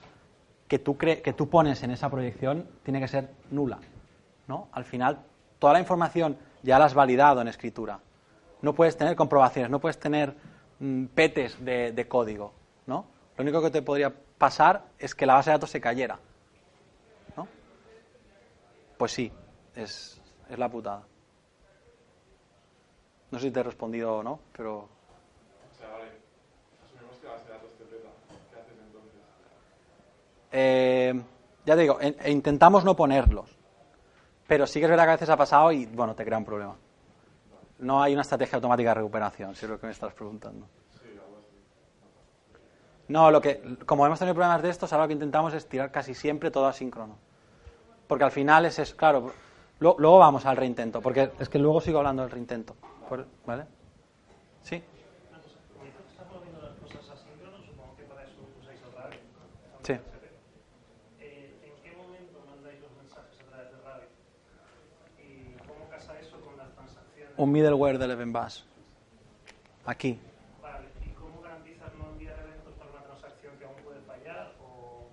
que tú, cre- que tú pones en esa proyección tiene que ser nula. ¿no? Al final, toda la información ya la has validado en escritura. No puedes tener comprobaciones, no puedes tener mm, petes de, código. ¿no? Lo único que te podría pasar es que la base de datos se cayera. ¿no? Pues sí, es la putada. No sé si te he respondido o no, pero O sea, vale, asumimos que la base de datos te peta. ¿Qué haces entonces? Eh, ya te digo, e- intentamos no ponerlos. Pero sí que es verdad que a veces ha pasado y, bueno, te crea un problema. No hay una estrategia automática de recuperación, si es lo que me estás preguntando. No, lo que, como hemos tenido problemas de estos, ahora lo que intentamos es tirar casi siempre todo asíncrono. Porque al final es, es claro, lo- luego vamos al reintento, porque es que luego sigo hablando del reintento. ¿Vale? Sí, Como dices que estás moviendo las cosas asíncronos, supongo que para eso usáis el radio. sí. Eh, ¿En qué momento mandáis los mensajes a través de radio? ¿Y cómo casa eso con las Un middleware del event bus. Aquí. Vale, ¿y cómo garantizas no enviar eventos para una transacción que aún puede fallar? O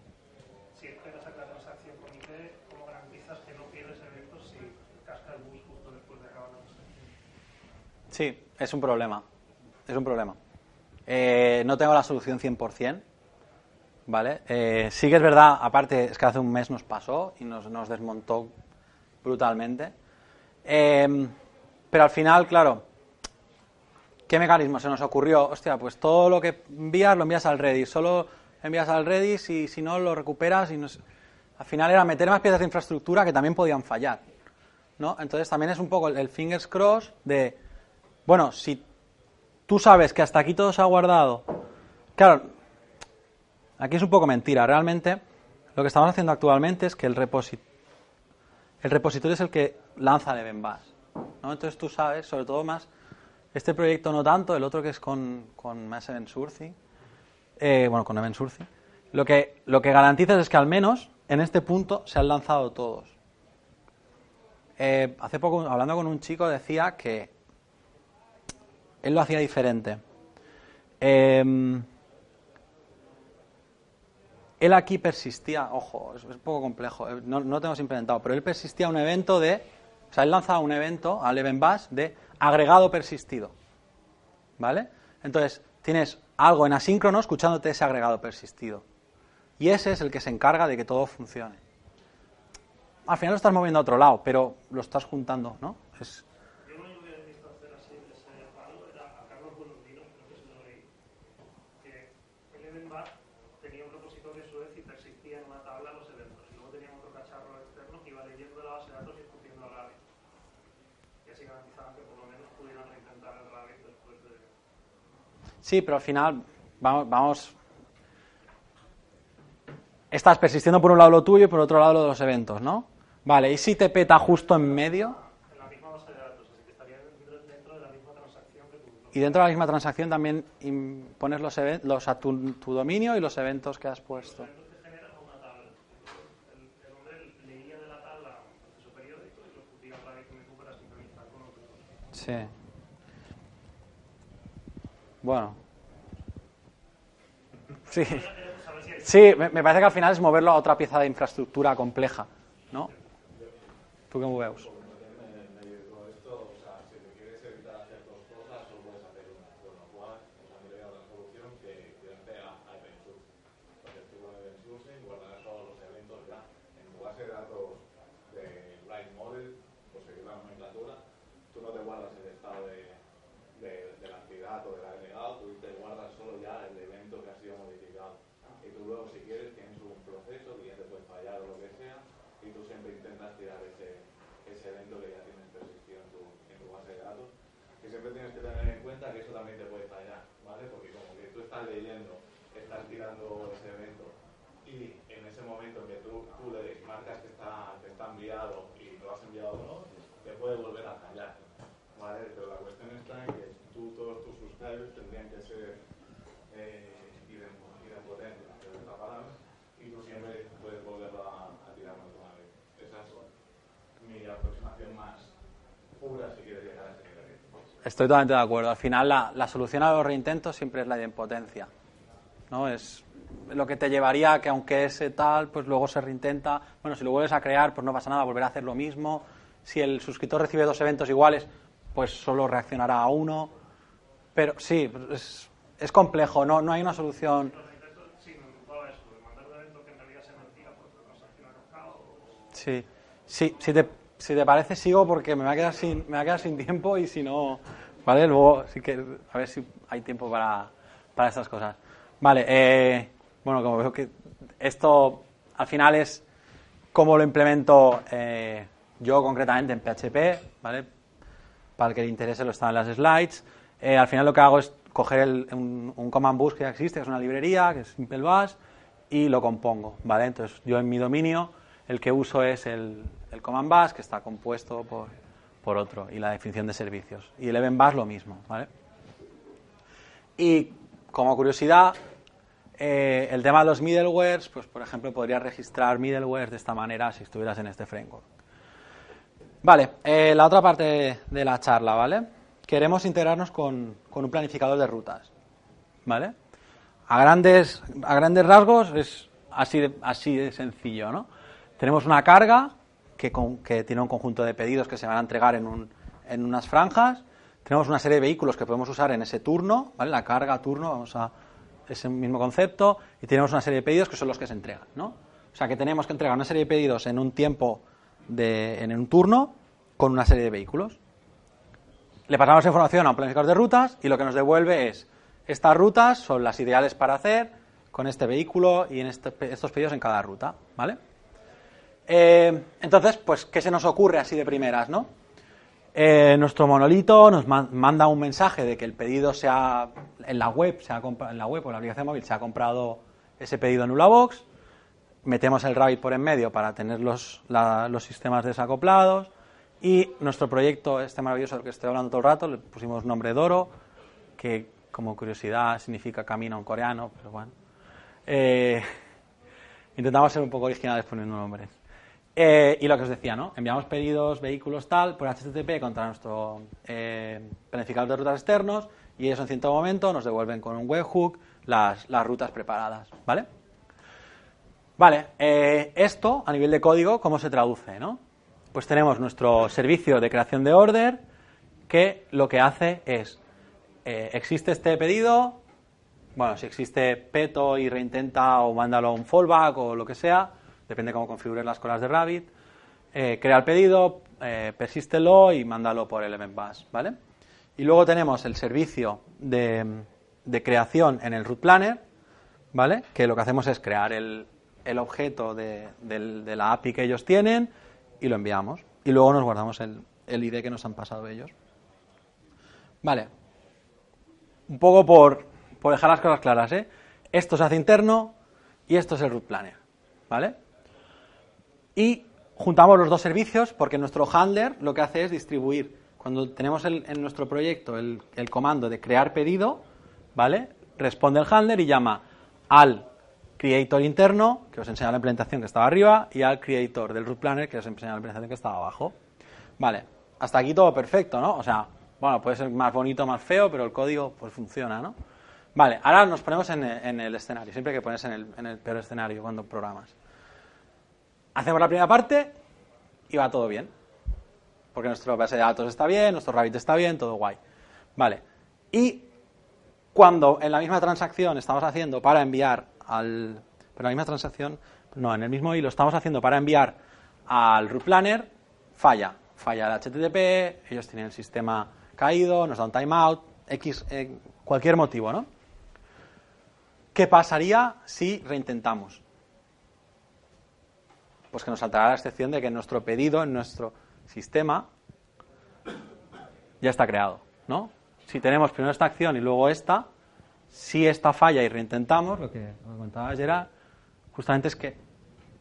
si esperas a que la transacción comité, ¿cómo garantizas que no pierdes eventos si casca el bus justo después de acabar la transacción? Sí, es un problema. Es un problema. Eh, no tengo la solución 100%. ¿Vale? Eh, sí que es verdad, aparte, es que hace un mes nos pasó y nos, nos desmontó brutalmente. Eh, pero al final, claro, ¿Qué mecanismo se nos ocurrió? Hostia, pues todo lo que envías lo envías al Redis. Solo envías al Redis y si no lo recuperas y no. Al final era meter más piezas de infraestructura que también podían fallar. ¿no? Entonces también es un poco el, fingers cross de, bueno, si tú sabes que hasta aquí todo se ha guardado. Claro, aquí es un poco mentira. Realmente lo que estamos haciendo actualmente es que el, reposi- el repositorio es el que lanza el event bus, ¿no? Entonces tú sabes, sobre todo más, este proyecto no tanto, el otro que es con, con Mass Event eh, bueno, con Event lo que, lo que garantizas es que al menos en este punto se han lanzado todos. Eh, hace poco, hablando con un chico, decía que él lo hacía diferente. Eh, él aquí persistía, ojo, es, un poco complejo, eh, no, no lo tenemos implementado, pero él persistía un evento de, o sea, él lanzaba un evento al event bus de agregado persistido, ¿vale? Entonces, tienes algo en asíncrono escuchándote ese agregado persistido. Y ese es el que se encarga de que todo funcione. Al final lo estás moviendo a otro lado, pero lo estás juntando, ¿no? Es, Yo lo único que he visto hacer así de ese palo era a Carlos Buenotino, creo que se lo leí, que el event bar tenía un repositorio a su vez y persistía en una tabla los eventos. Y luego tenía otro cacharro externo que iba leyendo la base de datos y escupiendo el RABI. Y así garantizaban que por lo menos pudieran reintentar el RABI después de... Sí, pero al final vamos, vamos. Estás persistiendo por un lado lo tuyo y por otro lado lo de los eventos, ¿no? Vale, ¿y si te peta justo en medio? En la misma base de datos, así que estaría dentro, de la misma transacción que tú. Y dentro de la misma transacción también pones los, los a tu, tu dominio y los eventos que has puesto. Sí. Bueno. Sí. Sí, me, parece que al final es moverlo a otra pieza de infraestructura compleja, ¿no? ¿Tú qué me veus? esto, o sea, si te quieres evitar hacer dos cosas, solo puedes hacer una. Con lo cual, nos han creado una solución que tirarte a, a event sourcing. Entonces tú con event sourcing guardarás todos los eventos ya en tu base de datos de Blind Model, por seguir la nomenclatura. Tú no te guardas el estado de, de, de la actividad o del agregado, tú te guardas solo ya el evento que ha sido modificado. Y tú luego, si quieres, tienes un proceso que ya te puede fallar o lo que sea, y tú siempre intentas tirar ese, ese evento que ya tienes persistido en tu, en tu base de datos. Y siempre tienes que tener en cuenta que eso también te puede fallar, ¿vale? Porque como que tú estás leyendo, estás tirando ese evento, y en ese momento en que tú, tú le marcas que está, que está enviado y lo has enviado o no, te puede volver a fallar, ¿vale? Pero la cuestión está en que tú, todos tus subscribers tendrían que ser eh, idem- idempotentes, que es la palabra, y tú siempre puedes volverlo a, a tirar otra vez. Esa es mi aproximación más pura si quieres llegar a ese nivel. Estoy totalmente de acuerdo. Al final la, la solución a los reintentos siempre es la idempotencia. ¿no? Es lo que te llevaría a que aunque ese tal, pues luego se reintenta. Bueno, si lo vuelves a crear, pues no pasa nada, volver a hacer lo mismo. Si el suscriptor recibe dos eventos iguales, pues solo reaccionará a uno. Pero sí, es, es complejo, no, no hay una solución. De sí si, te, si te parece sigo porque me va a quedar sin, me va a quedar sin tiempo y si no, ¿vale? Luego sí que a ver si hay tiempo para, para estas cosas. Vale, eh, bueno, como veo que esto al final es cómo lo implemento eh, yo concretamente en PHP, ¿vale? Para el que le interese lo está en las slides. Eh, al final lo que hago es coger el- un, un command bus que ya existe, que es una librería, que es Simple Bash, y lo compongo, ¿vale? Entonces yo en mi dominio el que uso es el, el command bus, que está compuesto por, por otro, y la definición de servicios. Y el event bus lo mismo, ¿vale? Y como curiosidad, eh, el tema de los middlewares, pues por ejemplo podría registrar middlewares de esta manera si estuvieras en este framework. Vale, eh, la otra parte de la charla, ¿vale? Queremos integrarnos con, con un planificador de rutas, ¿vale? A grandes, a grandes rasgos es así de, así de sencillo, ¿no? Tenemos una carga que, con- que tiene un conjunto de pedidos que se van a entregar en, un- en unas franjas. Tenemos una serie de vehículos que podemos usar en ese turno, ¿vale? La carga, turno, vamos a ese mismo concepto. Y tenemos una serie de pedidos que son los que se entregan, ¿no? O sea que tenemos que entregar una serie de pedidos en un tiempo, de, en un turno, con una serie de vehículos. le pasamos información a un planificador de rutas y lo que nos devuelve es estas rutas son las ideales para hacer con este vehículo y en este- estos pedidos en cada ruta, ¿vale? Eh, entonces, pues, ¿qué se nos ocurre así de primeras, no? Eh, nuestro monolito nos ma- manda un mensaje de que el pedido se ha, en la web, se en la web o en la aplicación móvil se ha comprado ese pedido en Ulabox, metemos el Rabbit por en medio para tener los, los sistemas desacoplados y nuestro proyecto, este maravilloso del que estoy hablando todo el rato, le pusimos nombre Doro, que como curiosidad significa camino en coreano, pero bueno. Eh, intentamos ser un poco originales poniendo nombres. Eh, y lo que os decía, ¿no? Enviamos pedidos, vehículos, tal, por HTTP contra nuestro eh, planificador de rutas externos y ellos en cierto momento nos devuelven con un webhook las, rutas preparadas, ¿vale? Vale, eh, esto a nivel de código, ¿cómo se traduce, no? Pues tenemos nuestro servicio de creación de order que lo que hace es, eh, existe este pedido, bueno, si existe peto y reintenta o mándalo a un fallback o lo que sea, depende cómo configures las colas de Rabbit, eh, crea el pedido, eh, persístelo y mándalo por Element Bus, ¿vale? Y luego tenemos el servicio de, de creación en el root planner, ¿vale? Que lo que hacemos es crear el, el objeto de, de la API que ellos tienen y lo enviamos. Y luego nos guardamos el, el ID que nos han pasado ellos. Vale. Un poco por, por dejar las cosas claras, ¿eh? Esto se hace interno y esto es el root planner, ¿vale? Y juntamos los dos servicios porque nuestro handler lo que hace es distribuir. Cuando tenemos en nuestro proyecto el, comando de crear pedido, ¿vale? Responde el handler y llama al creator interno, que os enseña la implementación que estaba arriba, y al creator del root planner, que os enseña la implementación que estaba abajo. Vale, hasta aquí todo perfecto, ¿no? O sea, bueno, puede ser más bonito, más feo, pero el código pues funciona, ¿no? Vale, ahora nos ponemos en, el escenario, siempre que ponerse en el, en el peor escenario cuando programas. Hacemos la primera parte y va todo bien. Porque nuestro base de datos está bien, nuestro Rabbit está bien, todo guay. Vale. Y cuando en la misma transacción estamos haciendo para enviar al. Pero la misma transacción, no, en el mismo hilo estamos haciendo para enviar al root planner, falla. Falla el HTTP, ellos tienen el sistema caído, nos da un timeout, X, eh, cualquier motivo, ¿no? ¿Qué pasaría si reintentamos? Pues que nos saltará la excepción de que nuestro pedido en nuestro sistema ya está creado, ¿no? Si tenemos primero esta acción y luego esta, si esta falla y reintentamos, lo que, lo que comentaba Gerard, justamente es que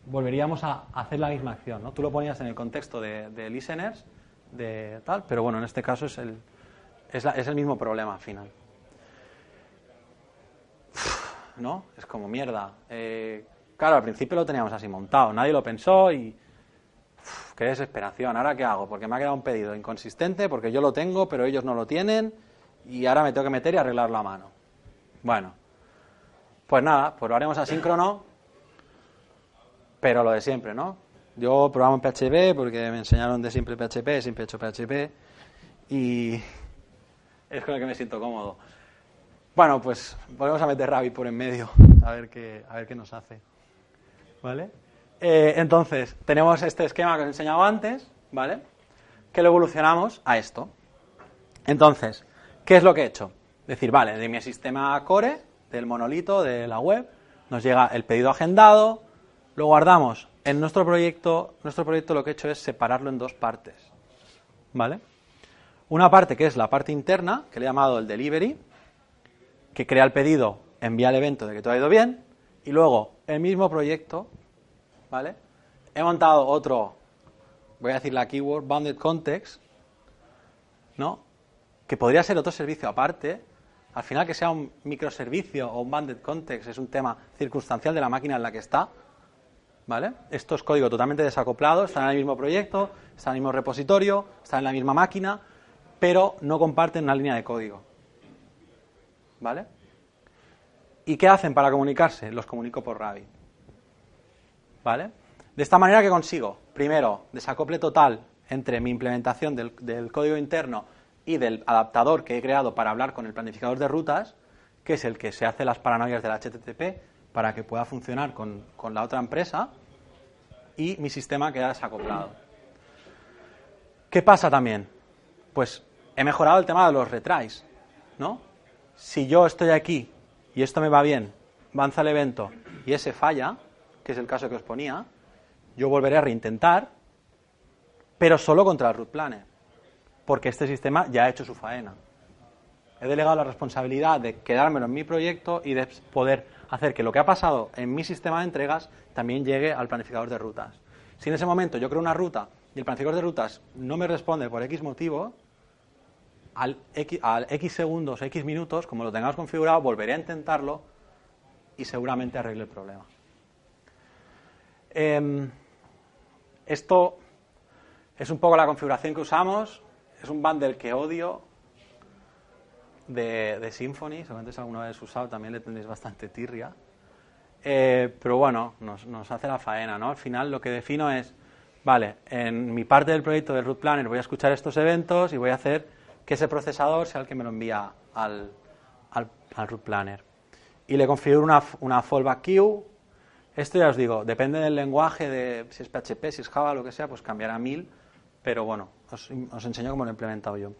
volveríamos a hacer la misma acción, ¿no? Tú lo ponías en el contexto de, de listeners, de tal, pero bueno, en este caso es el, es, la- es el mismo problema al final. ¿No? Es como mierda. Eh, claro, al principio lo teníamos así montado, nadie lo pensó y. uf, qué desesperación. ¿Ahora qué hago? Porque me ha quedado un pedido inconsistente, porque yo lo tengo, pero ellos no lo tienen, y ahora me tengo que meter y arreglarlo a mano. Bueno, pues nada, pues lo haremos asíncrono, pero lo de siempre, ¿no? Yo programo en PHP porque me enseñaron de siempre PHP, siempre he hecho PHP, y es con el que me siento cómodo. Bueno, pues volvemos a meter Rabbit por en medio, a ver qué, a ver qué nos hace. ¿Vale? Eh, entonces, tenemos este esquema que os he enseñado antes, ¿vale? Que lo evolucionamos a esto. Entonces, ¿qué es lo que he hecho? Decir, vale, de mi sistema core, del monolito, de la web, nos llega el pedido agendado, lo guardamos en nuestro proyecto. Nuestro proyecto lo que he hecho es separarlo en dos partes, ¿vale? Una parte que es la parte interna, que le he llamado el delivery, que crea el pedido, envía el evento de que todo ha ido bien, y luego el mismo proyecto, ¿vale? He montado otro, voy a decir la keyword, bounded context, ¿no? Que podría ser otro servicio aparte. Al final que sea un microservicio o un bounded context es un tema circunstancial de la máquina en la que está, ¿vale? Esto es código totalmente desacoplado, está en el mismo proyecto, está en el mismo repositorio, está en la misma máquina, pero no comparten una línea de código. ¿Vale? ¿Y qué hacen para comunicarse? Los comunico por Rabbit. ¿Vale? De esta manera que consigo, primero, desacople total entre mi implementación del, código interno y del adaptador que he creado para hablar con el planificador de rutas, que es el que se hace las paranoias del HTTP para que pueda funcionar con, con la otra empresa, y mi sistema queda desacoplado. ¿Qué pasa también? Pues he mejorado el tema de los retries, ¿no? Si yo estoy aquí y esto me va bien, avanza el evento y ese falla, que es el caso que os ponía, yo volveré a reintentar, pero solo contra el root planner, porque este sistema ya ha hecho su faena. He delegado la responsabilidad de quedármelo en mi proyecto y de poder hacer que lo que ha pasado en mi sistema de entregas también llegue al planificador de rutas. Si en ese momento yo creo una ruta y el planificador de rutas no me responde por X motivo, al X, segundos, X minutos, como lo tengamos configurado, volveré a intentarlo y seguramente arregle el problema. Em, esto es un poco la configuración que usamos. Es un bundle que odio de, de Symfony. Seguramente si alguna vez usado también le tendréis bastante tirria. Eh, pero bueno, nos, nos, hace la faena, ¿no? Al final lo que defino es, vale, en mi parte del proyecto del Root Planner voy a escuchar estos eventos y voy a hacer que ese procesador sea el que me lo envía al, al, al Root Planner. Y le configuro una, una fallback queue. Esto ya os digo, depende del lenguaje, de si es PHP, si es Java, lo que sea, pues cambiará a mil, pero bueno, os, os enseño cómo lo he implementado yo.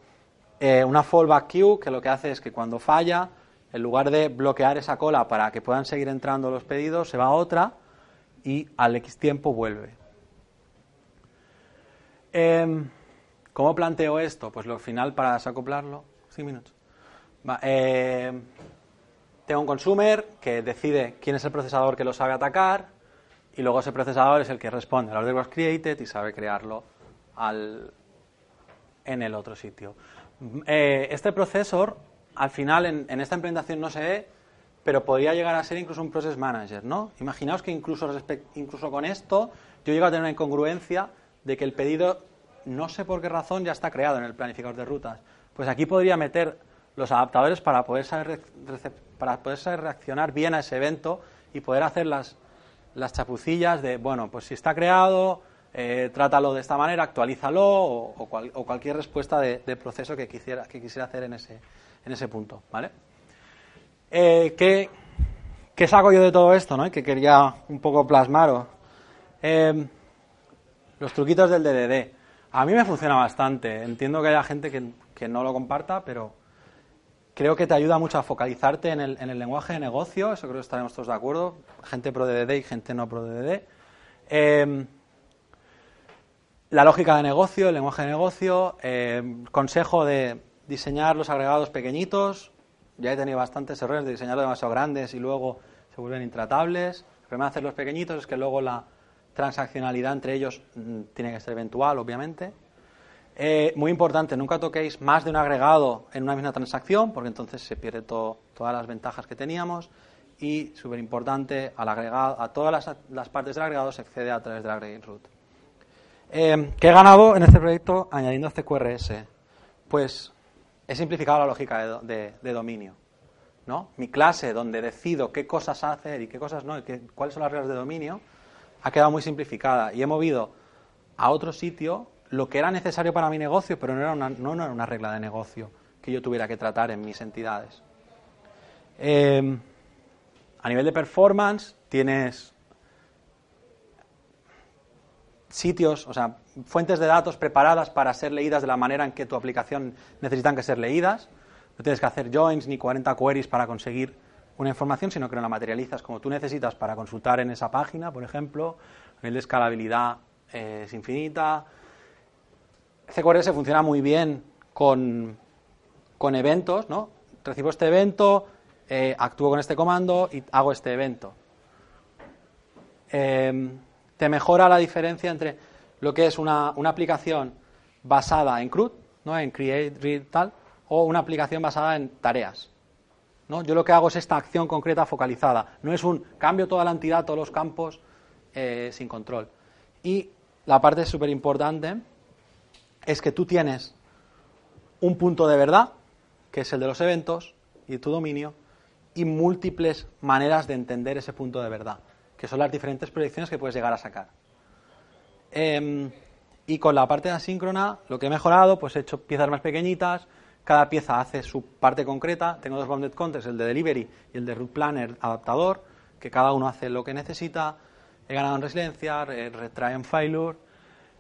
Eh, una fallback queue que lo que hace es que cuando falla, en lugar de bloquear esa cola para que puedan seguir entrando los pedidos, se va a otra y al X tiempo vuelve. Eh, ¿Cómo planteo esto? Pues lo final para desacoplarlo. Sí, minutos. Va, eh, tengo un consumer que decide quién es el procesador que lo sabe atacar y luego ese procesador es el que responde al order was created y sabe crearlo en el otro sitio. Eh, este procesor, al final, en, en, esta implementación no se ve, pero podría llegar a ser incluso un process manager, ¿no? Imaginaos que incluso, incluso con esto yo llego a tener una incongruencia de que el pedido, no sé por qué razón, ya está creado en el planificador de rutas. Pues aquí podría meter los adaptadores para poder saber, para poder saber reaccionar bien a ese evento y poder hacer las, las chapucillas de, bueno, pues si está creado, eh, trátalo de esta manera, actualízalo o, cual, o cualquier respuesta de, de, proceso que quisiera, que quisiera hacer en ese, en ese punto. ¿vale? Eh, ¿qué, ¿qué, saco yo de todo esto? ¿no? Que quería un poco plasmaros. Eh, los truquitos del DDD. A mí me funciona bastante. Entiendo que haya gente que, no lo comparta, pero creo que te ayuda mucho a focalizarte en el, en el lenguaje de negocio. Eso creo que estaremos todos de acuerdo. Gente pro DDD y gente no pro DDD. Eh, la lógica de negocio, el lenguaje de negocio, eh, consejo de diseñar los agregados pequeñitos. Ya he tenido bastantes errores de diseñarlos demasiado grandes y luego se vuelven intratables. El problema de hacerlos pequeñitos es que luego la transaccionalidad entre ellos mmm, tiene que ser eventual, obviamente. Eh, muy importante, nunca toquéis más de un agregado en una misma transacción, porque entonces se pierde todas las ventajas que teníamos. Y, súper importante, al agregado, a todas las, las, partes del agregado se accede a través del aggregate root. Eh, ¿Qué he ganado en este proyecto añadiendo este QRS? Pues he simplificado la lógica de, dominio. ¿no? Mi clase, donde decido qué cosas hacer y qué cosas no, y qué, cuáles son las reglas de dominio, ha quedado muy simplificada. Y he movido a otro sitio lo que era necesario para mi negocio, pero no era una, no, no era una regla de negocio que yo tuviera que tratar en mis entidades. Eh, a nivel de performance, tienes sitios, o sea, fuentes de datos preparadas para ser leídas de la manera en que tu aplicación necesitan que ser leídas. No tienes que hacer joins ni 40 queries para conseguir una información, sino que no la materializas como tú necesitas para consultar en esa página, por ejemplo. A nivel de escalabilidad eh, es infinita. CQRS funciona muy bien con, con eventos, ¿no? Recibo este evento, eh, actúo con este comando y hago este evento. Eh, te mejora la diferencia entre lo que es una, una aplicación basada en CRUD, ¿no? en create, read, tal, o una aplicación basada en tareas. ¿No? Yo lo que hago es esta acción concreta focalizada. No es un cambio toda la entidad, todos los campos eh, sin control. Y la parte súper importante es que tú tienes un punto de verdad, que es el de los eventos y tu dominio, y múltiples maneras de entender ese punto de verdad que son las diferentes proyecciones que puedes llegar a sacar. Eh, y con la parte asíncrona, lo que he mejorado, pues he hecho piezas más pequeñitas, cada pieza hace su parte concreta, tengo dos bounded contexts, el de delivery y el de root planner adaptador, que cada uno hace lo que necesita, he ganado en resiliencia, retry en failure,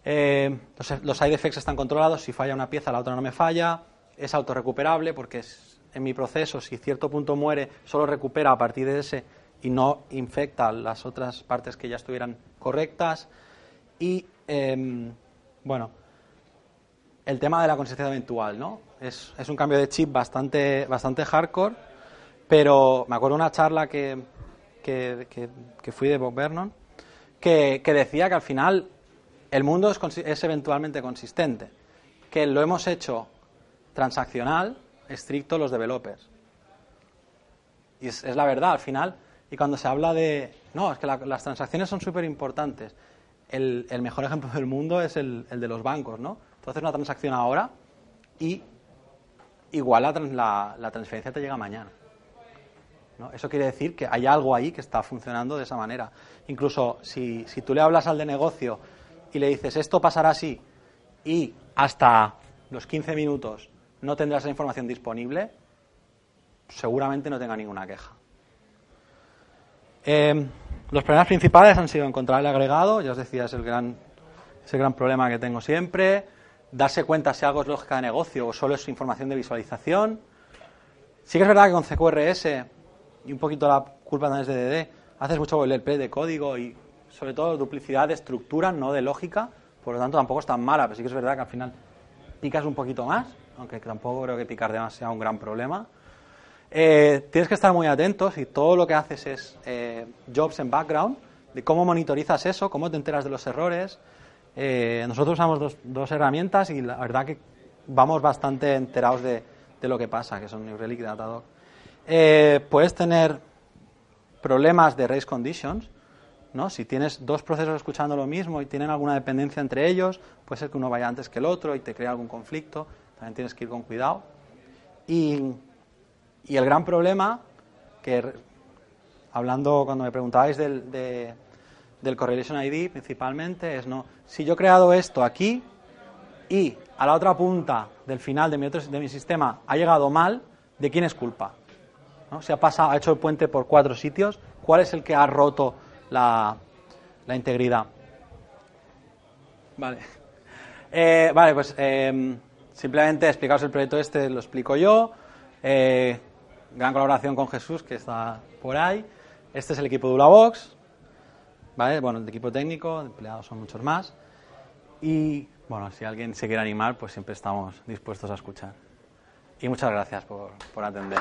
eh, los, los side effects están controlados, si falla una pieza la otra no me falla, es autorrecuperable porque es- en mi proceso, si cierto punto muere, solo recupera a partir de ese y no infecta las otras partes que ya estuvieran correctas. Y, em, bueno, el tema de la consistencia eventual, ¿no? Es, es un cambio de chip bastante, bastante hardcore, pero me acuerdo una charla que, que, que- que fui de Bob Vernon, que, que decía que al final el mundo es, es eventualmente consistente, que lo hemos hecho transaccional, estricto los developers. Y es, es la verdad al final. Y cuando se habla de, no, es que la- las transacciones son súper importantes. El, el mejor ejemplo del mundo es el, el de los bancos, ¿no? Tú haces una transacción ahora y igual la, la- la transferencia te llega mañana. Eso quiere decir que hay algo ahí que está funcionando de esa manera. Incluso si, si tú le hablas al de negocio y le dices esto pasará así y hasta los 15 minutos no tendrás esa información disponible, seguramente no tenga ninguna queja. Eh, los problemas principales han sido encontrar el agregado, ya os decía, es el gran, es el gran problema que tengo siempre. Darse cuenta si algo es lógica de negocio o solo es información de visualización. Sí que es verdad que con CQRS y un poquito la culpa también es de DD, haces mucho boilerplate de código y sobre todo duplicidad de estructura, no de lógica, por lo tanto tampoco es tan mala, pero sí que es verdad que al final picas un poquito más, aunque tampoco creo que picar de más sea un gran problema. Eh, tienes que estar muy atento si todo lo que haces es eh, jobs en background, de cómo monitorizas eso, cómo te enteras de los errores. Eh, nosotros usamos dos, herramientas y la verdad que vamos bastante enterados de, lo que pasa, que son New Relic y Datadog. Eh, puedes tener problemas de race conditions, ¿no? Si tienes dos procesos escuchando lo mismo y tienen alguna dependencia entre ellos, puede ser que uno vaya antes que el otro y te crea algún conflicto. También tienes que ir con cuidado. Y, el gran problema, que hablando cuando me preguntabais de- del Correlation ID principalmente, es no, si yo he creado esto aquí y a la otra punta del final de mi, otro, de mi sistema ha llegado mal, ¿de quién es culpa? ¿no? Se ha pasado, ha hecho el puente por cuatro sitios, ¿cuál es el que ha roto la, la integridad? Vale. Eh, vale, pues eh, simplemente explicaros el proyecto este, lo explico yo. Eh, gran colaboración con Jesús, que está por ahí. Este es el equipo de Ulabox. ¿Vale? Bueno, el equipo técnico, empleados son muchos más. Y bueno, si alguien se quiere animar, pues siempre estamos dispuestos a escuchar. Y muchas gracias por, por atender.